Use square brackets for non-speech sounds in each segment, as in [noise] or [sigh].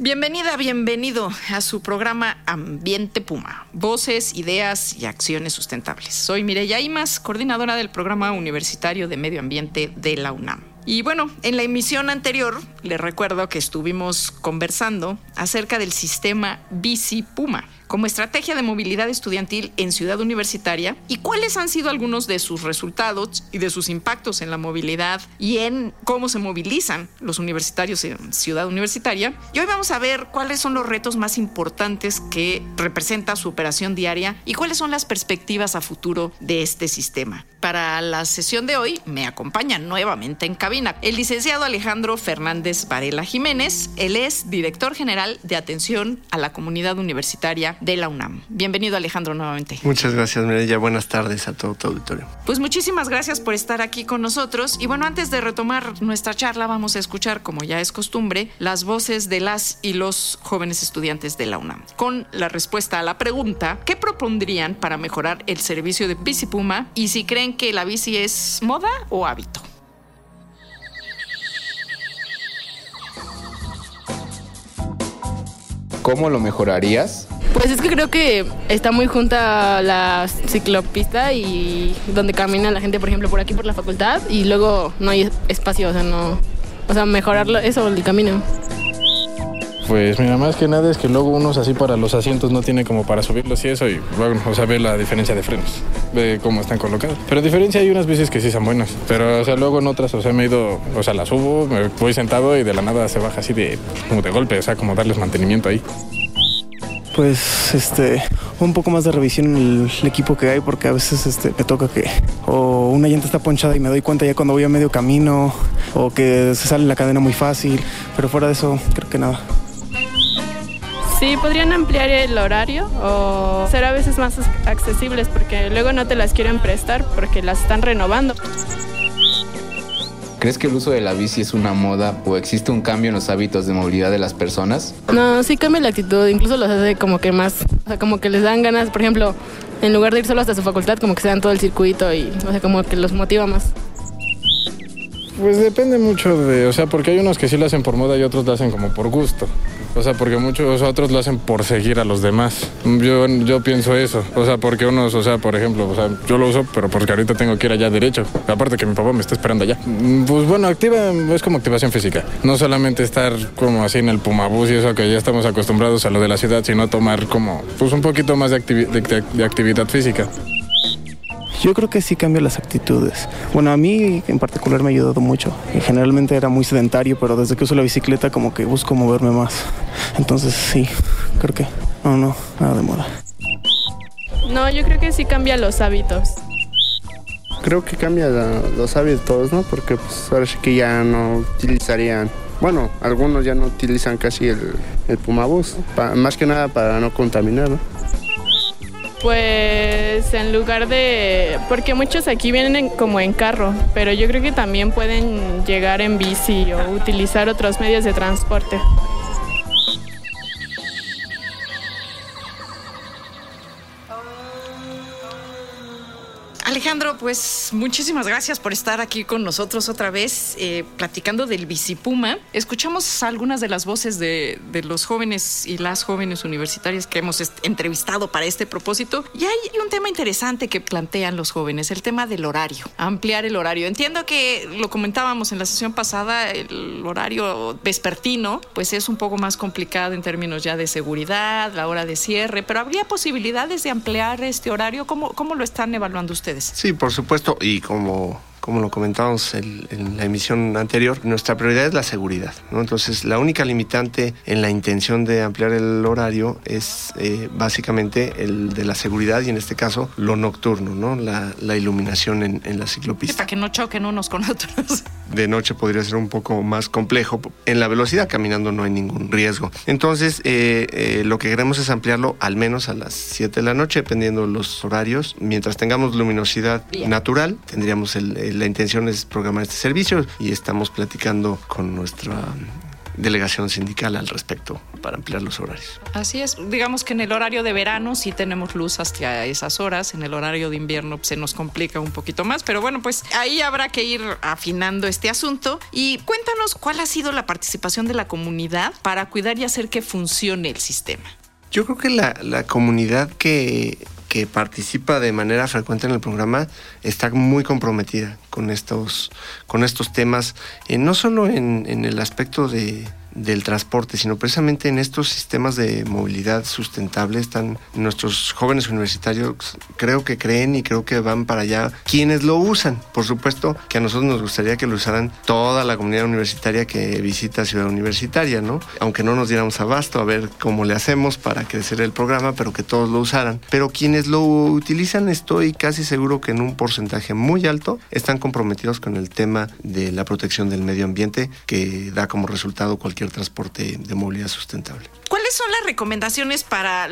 Bienvenida, bienvenido a su programa Ambiente Puma, voces, ideas y acciones sustentables. Soy Mireya Imas, coordinadora del programa universitario de medio ambiente de la UNAM. Y bueno, en la emisión anterior les recuerdo que estuvimos conversando acerca del sistema Bici Puma como estrategia de movilidad estudiantil en Ciudad Universitaria y cuáles han sido algunos de sus resultados y de sus impactos en la movilidad y en cómo se movilizan los universitarios en Ciudad Universitaria. Y hoy vamos a ver cuáles son los retos más importantes que representa su operación diaria y cuáles son las perspectivas a futuro de este sistema. Para la sesión de hoy me acompaña nuevamente en cabina el licenciado Alejandro Fernández Varela Jiménez. Él es director general de atención a la comunidad universitaria de la UNAM. Bienvenido Alejandro nuevamente. Muchas gracias Mireya, buenas tardes a todo tu auditorio. Pues muchísimas gracias por estar aquí con nosotros y bueno, antes de retomar nuestra charla vamos a escuchar, como ya es costumbre, las voces de las y los jóvenes estudiantes de la UNAM. Con la respuesta a la pregunta, ¿qué propondrían para mejorar el servicio de Bici Puma y si creen que la bici es moda o hábito? ¿Cómo lo mejorarías? Pues es que creo que está muy junta la ciclopista y donde camina la gente, por ejemplo, por aquí por la facultad y luego no hay espacio, o sea, no, o sea, mejorarlo eso el camino. Pues mira, más que nada es que luego unos así para los asientos no tiene como para subirlos y eso y bueno, o sea, ve la diferencia de frenos, ve cómo están colocados. Pero diferencia hay unas bicis que sí son buenas, pero o sea, luego en otras, o sea, me he ido, o sea, las subo, me voy sentado y de la nada se baja así de como de golpe, o sea, como darles mantenimiento ahí pues este un poco más de revisión en el, equipo que hay porque a veces este me toca que o una llanta está ponchada y me doy cuenta ya cuando voy a medio camino o que se sale la cadena muy fácil, pero fuera de eso creo que nada. Sí, podrían ampliar el horario o ser a veces más accesibles porque luego no te las quieren prestar porque las están renovando. ¿Crees que el uso de la bici es una moda o existe un cambio en los hábitos de movilidad de las personas? No, sí cambia la actitud, incluso los hace como que más, o sea, como que les dan ganas, por ejemplo, en lugar de ir solo hasta su facultad, como que se dan todo el circuito y, o sea, como que los motiva más. Pues depende mucho de, o sea, porque hay unos que sí lo hacen por moda y otros lo hacen como por gusto. O sea, porque muchos otros lo hacen por seguir a los demás. Yo, yo pienso eso. O sea, porque unos, o sea, por ejemplo, o sea, yo lo uso, pero porque ahorita tengo que ir allá derecho. Aparte que mi papá me está esperando allá. Pues bueno, activa, es como activación física. No solamente estar como así en el Pumabús y eso que ya estamos acostumbrados a lo de la ciudad, sino tomar como, pues un poquito más de, de actividad física. Yo creo que sí cambia las actitudes. Bueno, a mí en particular me ha ayudado mucho. Generalmente era muy sedentario, pero desde que uso la bicicleta como que busco moverme más. Entonces sí, creo que no, no, nada de moda. No, yo creo que sí cambia los hábitos. Creo que cambia los hábitos, ¿no? Porque pues ahora sí que ya no utilizarían bueno, algunos ya no utilizan casi el, el Pumabús, más que nada para no contaminar, ¿no? Pues en lugar de, porque muchos aquí vienen como en carro, pero yo creo que también pueden llegar en bici o utilizar otros medios de transporte. Alejandro, pues muchísimas gracias por estar aquí con nosotros otra vez eh, platicando del Bicipuma. Escuchamos algunas de las voces de, de, los jóvenes y las jóvenes universitarias que hemos entrevistado para este propósito. Y hay un tema interesante que plantean los jóvenes, el tema del horario, ampliar el horario. Entiendo que lo comentábamos en la sesión pasada, el horario vespertino, pues es un poco más complicado en términos ya de seguridad, la hora de cierre, pero ¿habría posibilidades de ampliar este horario? ¿Cómo, cómo lo están evaluando ustedes? Sí, por supuesto, y como como lo comentábamos en, en la emisión anterior, nuestra prioridad es la seguridad. ¿no? Entonces, la única limitante en la intención de ampliar el horario es eh, básicamente el de la seguridad y en este caso lo nocturno, ¿no? la, la iluminación en, en la ciclopista. Para que no choquen unos con otros. [laughs] De noche podría ser un poco más complejo. En la velocidad caminando no hay ningún riesgo. Entonces, eh, eh, lo que queremos es ampliarlo al menos a las 7 de la noche, dependiendo de los horarios. Mientras tengamos luminosidad Bien. natural, tendríamos el- el- la intención es programar este servicio y estamos platicando con nuestra delegación sindical al respecto para ampliar los horarios. Así es, digamos que en el horario de verano sí tenemos luz hasta esas horas, en el horario de invierno se nos complica un poquito más, pero bueno, pues ahí habrá que ir afinando este asunto y cuéntanos cuál ha sido la participación de la comunidad para cuidar y hacer que funcione el sistema. Yo creo que la, la comunidad que, que participa de manera frecuente en el programa está muy comprometida con estos, con estos temas, eh, no solo en, en el aspecto de, del transporte, sino precisamente en estos sistemas de movilidad sustentable. Están nuestros jóvenes universitarios, creo que creen y creo que van para allá quienes lo usan. Por supuesto que a nosotros nos gustaría que lo usaran toda la comunidad universitaria que visita Ciudad Universitaria, ¿no? Aunque no nos diéramos abasto a ver cómo le hacemos para crecer el programa, pero que todos lo usaran. Pero quienes lo utilizan, estoy casi seguro que en un porcentaje muy alto están comprometidos con el tema de la protección del medio ambiente que da como resultado cualquier transporte de movilidad sustentable. ¿Cuáles son las recomendaciones para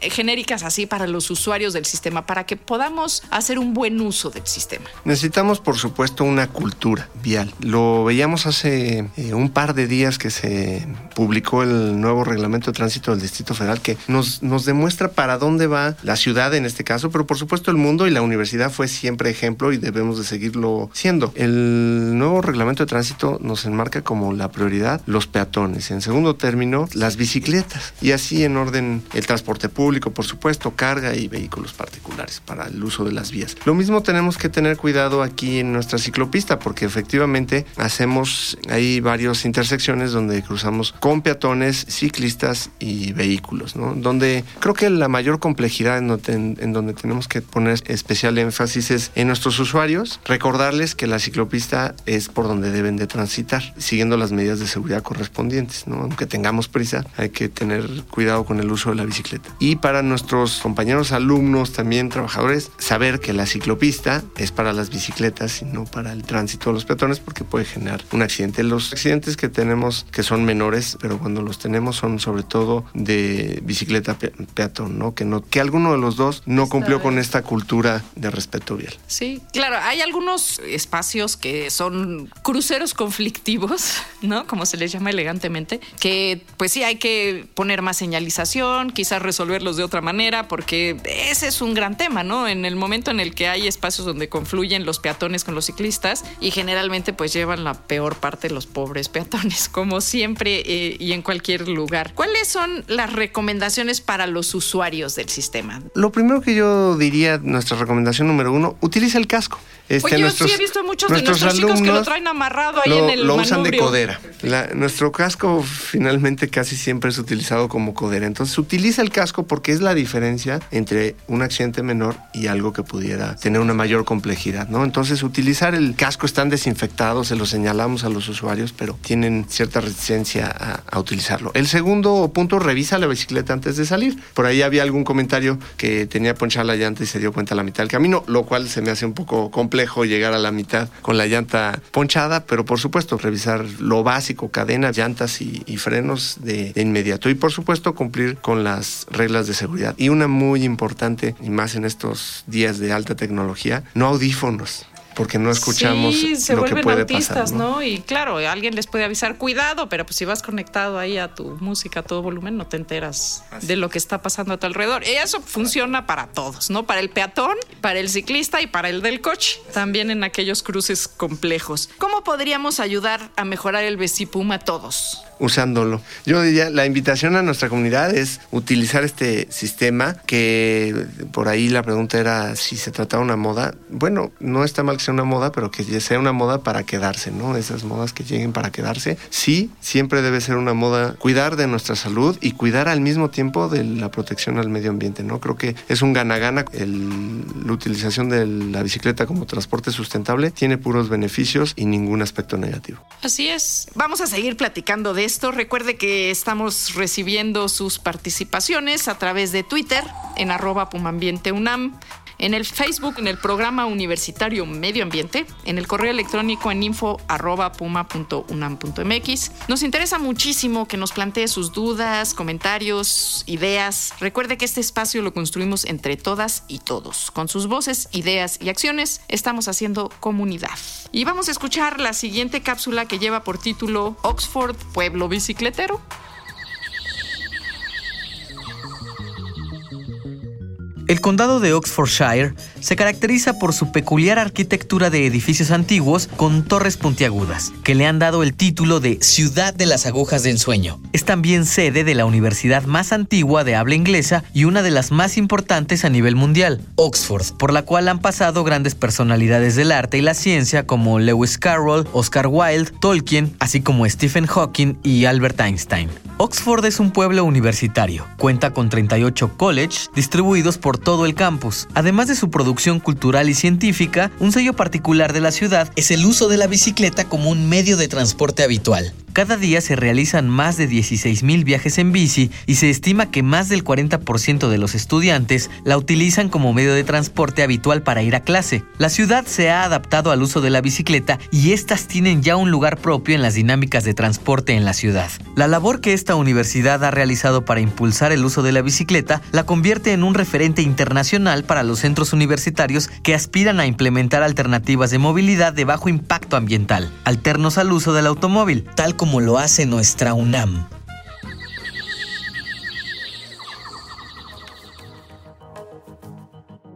genéricas así para los usuarios del sistema para que podamos hacer un buen uso del sistema? Necesitamos, por supuesto, una cultura vial. Lo veíamos hace eh, un par de días que se publicó el nuevo reglamento de tránsito del Distrito Federal que nos, nos demuestra para dónde va la ciudad en este caso, pero por supuesto el mundo y la universidad fue siempre ejemplo y debemos de seguirlo siendo. El nuevo reglamento de tránsito nos enmarca como la prioridad los peatones. En segundo término, las bicicletas. Y así en orden el transporte público, por supuesto, carga y vehículos particulares para el uso de las vías. Lo mismo tenemos que tener cuidado aquí en nuestra ciclopista porque efectivamente hacemos ahí varias intersecciones donde cruzamos con peatones, ciclistas y vehículos, ¿no? Donde creo que la mayor complejidad en, donde- en- donde tenemos que poner especial énfasis es en nuestros usuarios, recordarles que la ciclopista es por donde deben de transitar, siguiendo las medidas de seguridad correspondientes, ¿no? Aunque tengamos prisa, hay que tener cuidado con el uso de la bicicleta. Y para nuestros compañeros alumnos, también trabajadores, saber que la ciclopista es para las bicicletas y no para el tránsito de los peatones porque puede generar un accidente. Los accidentes que tenemos que son menores, pero cuando los tenemos son sobre todo de bicicleta pe- peatón, ¿no? Que no que alguno de los dos no cumplió con esta cultura de respeto vial. Sí, claro, hay algunos espacios que son cruceros conflictivos, ¿no? Como se les llama elegantemente, que pues sí hay que poner más señalización, quizás resolverlos de otra manera, porque ese es un gran tema, ¿no? En el momento en el que hay espacios donde confluyen los peatones con los ciclistas y generalmente pues llevan la peor parte los pobres peatones, [laughs] como siempre eh, y en cualquier lugar. ¿Cuáles son las recomendaciones para los usuarios del sistema? Lo primero que yo diría, nuestra recomendación número uno, utiliza el casco. Este, Oye, yo nuestros- sí he visto muchos de nuestros chicos que lo traen amarrado ahí lo, en el lo usan de codera. La- nuestro casco finalmente casi siempre es utilizado como codera. Entonces utiliza el casco porque es la diferencia entre un accidente menor y algo que pudiera tener una mayor complejidad, ¿no? Entonces utilizar el casco están desinfectados, se lo señalamos a los usuarios, pero tienen cierta resistencia a, a utilizarlo. El segundo punto, revisa la bicicleta antes de salir. Por ahí había algún comentario que tenía ponchada la llanta y se dio cuenta a la mitad del camino, lo cual se me hace un poco complejo llegar a la mitad con la llanta ponchada, pero por supuesto revisar lo básico, cadenas, llantas y, y frenos de, de inmediato. Y por supuesto cumplir con las reglas de seguridad. Y una muy importante, y más en estos días de alta tecnología, no audífonos. Porque no escuchamos sí, se lo que vuelven puede autistas, pasar. ¿no? ¿no? Y claro, alguien les puede avisar, cuidado, pero pues si vas conectado ahí a tu música a todo volumen, no te enteras de lo que está pasando a tu alrededor. Y eso funciona para todos, ¿no? Para el peatón, para el ciclista y para el del coche. También en aquellos cruces complejos. ¿Cómo ¿Cómo podríamos ayudar a mejorar el Puma todos? Usándolo. Yo diría, la invitación a nuestra comunidad es utilizar este sistema, que por ahí la pregunta era si se trataba de una moda. Bueno, no está mal que sea una moda, pero que sea una moda para quedarse, ¿no? Esas modas que lleguen para quedarse. Sí, siempre debe ser una moda cuidar de nuestra salud y cuidar al mismo tiempo de la protección al medio ambiente, ¿no? Creo que es un gana-gana. La utilización de la bicicleta como transporte sustentable tiene puros beneficios y ningún aspecto negativo. Así es. Vamos a seguir platicando de esto. Recuerde que estamos recibiendo sus participaciones a través de Twitter en arroba pumambienteunam, en el Facebook, en el programa universitario Medio Ambiente, en el correo electrónico en info arroba puma.unam.mx. Nos interesa muchísimo que nos plantee sus dudas, comentarios, ideas. Recuerde que este espacio lo construimos entre todas y todos. Con sus voces, ideas y acciones estamos haciendo comunidad. Y vamos a escuchar la siguiente cápsula que lleva por título Oxford, pueblo bicicletero. El condado de Oxfordshire se caracteriza por su peculiar arquitectura de edificios antiguos con torres puntiagudas, que le han dado el título de Ciudad de las Agujas de Ensueño. Es también sede de la universidad más antigua de habla inglesa y una de las más importantes a nivel mundial, Oxford, por la cual han pasado grandes personalidades del arte y la ciencia como Lewis Carroll, Oscar Wilde, Tolkien, así como Stephen Hawking y Albert Einstein. Oxford es un pueblo universitario, cuenta con 38 colleges distribuidos por todo el campus. Además de su producción cultural y científica, un sello particular de la ciudad es el uso de la bicicleta como un medio de transporte habitual. Cada día se realizan más de 16.000 viajes en bici y se estima que más del 40% de los estudiantes la utilizan como medio de transporte habitual para ir a clase. La ciudad se ha adaptado al uso de la bicicleta y estas tienen ya un lugar propio en las dinámicas de transporte en la ciudad. La labor que esta universidad ha realizado para impulsar el uso de la bicicleta la convierte en un referente internacional para los centros universitarios que aspiran a implementar alternativas de movilidad de bajo impacto ambiental, alternos al uso del automóvil, tal como lo hace nuestra UNAM.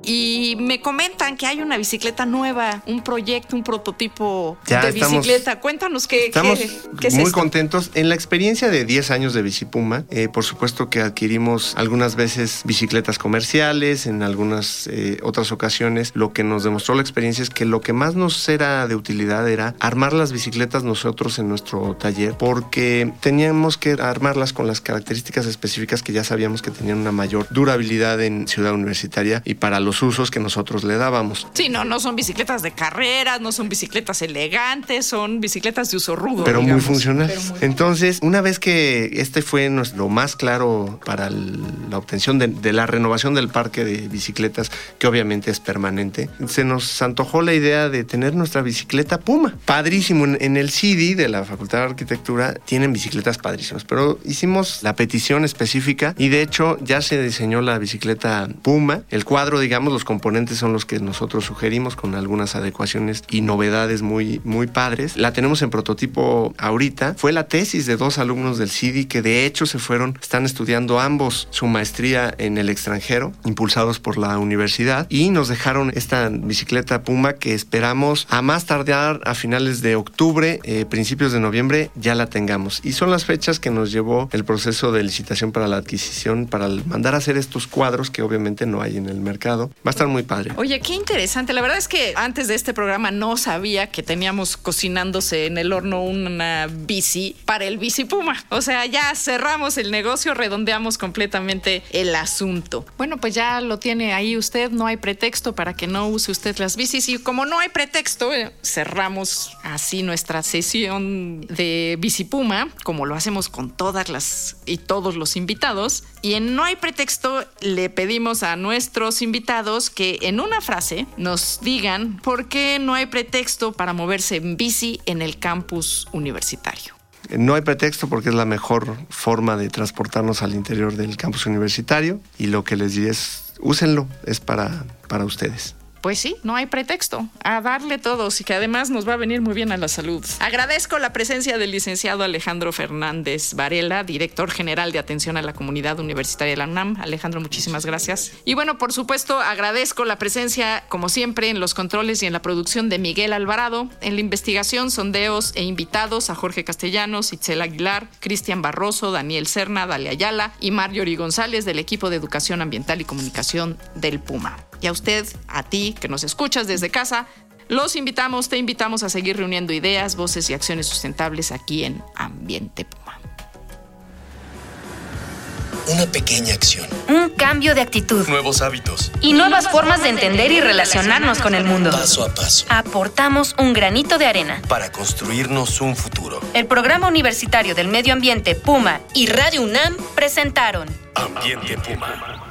Y me comentan que hay una bicicleta nueva, un proyecto, un prototipo de bicicleta. Cuéntanos qué, estamos qué, muy contentos. En la experiencia de 10 años de Bicipuma, eh, por supuesto que adquirimos algunas veces bicicletas comerciales, en algunas eh, otras ocasiones. Lo que nos demostró la experiencia es que lo que más nos era de utilidad era armar las bicicletas nosotros en nuestro taller, porque teníamos que armarlas con las características específicas que ya sabíamos que tenían una mayor durabilidad en Ciudad Universitaria y para los usos que nosotros le dábamos. Sí, no, no son bicicletas de carreras, no son bicicletas elegantes, son bicicletas de uso rudo. Pero muy funcionales. Entonces, una vez que este fue lo más claro para la obtención de, la renovación del parque de bicicletas, que obviamente es permanente, se nos antojó la idea de tener nuestra bicicleta Puma. Padrísimo. En, el CD de la Facultad de Arquitectura tienen bicicletas padrísimas, pero hicimos la petición específica y de hecho ya se diseñó la bicicleta Puma. El cuadro, digamos, los componentes son los que nosotros sugerimos con algunas adecuaciones y novedades muy, muy padres. La tenemos en prototipo ahorita. Fue la tesis de dos alumnos del CIDI que de hecho se fueron, están estudiando ambos su maestría en el extranjero, impulsados por la universidad, y nos dejaron esta bicicleta Puma que esperamos a más tardar a finales de octubre, eh, principios de noviembre, ya la tengamos. Y son las fechas que nos llevó el proceso de licitación para la adquisición, para mandar a hacer estos cuadros que obviamente no hay en el mercado. Va a estar muy padre. Oye, qué interesante. La verdad es que antes de este programa no sabía que teníamos cocinándose en el horno una bici para el bici Puma. O sea, ya cerramos el negocio, redondeamos completamente el asunto. Bueno, pues ya lo tiene ahí usted, no hay pretexto para que no use usted las bicis. Y como no hay pretexto, eh, cerramos así nuestra sesión de bici Puma, como lo hacemos con todas las y todos los invitados. Y en No hay pretexto le pedimos a nuestros invitados que en una frase nos digan por qué no hay pretexto para moverse en bici en el campus universitario. No hay pretexto porque es la mejor forma de transportarnos al interior del campus universitario y lo que les di es úsenlo, es para, para ustedes. Pues sí, no hay pretexto. A darle todos y que además nos va a venir muy bien a la salud. Agradezco la presencia del licenciado Alejandro Fernández Varela, director general de atención a la comunidad universitaria de la UNAM. Alejandro, muchísimas gracias. Y bueno, por supuesto, agradezco la presencia, como siempre, en los controles y en la producción de Miguel Alvarado, en la investigación, sondeos e invitados a Jorge Castellanos, Itzel Aguilar, Cristian Barroso, Daniel Serna, Dalia Ayala y Marjorie González del equipo de Educación Ambiental y Comunicación del Puma. Y a usted, a ti que nos escuchas desde casa, los invitamos, te invitamos a seguir reuniendo ideas, voces y acciones sustentables aquí en Ambiente Puma. Una pequeña acción. Un cambio de actitud. Nuevos hábitos. Y nuevas formas de entender y relacionarnos con el mundo. Paso a paso. Aportamos un granito de arena. Para construirnos un futuro. El Programa Universitario del Medio Ambiente Puma y Radio UNAM presentaron Ambiente Puma.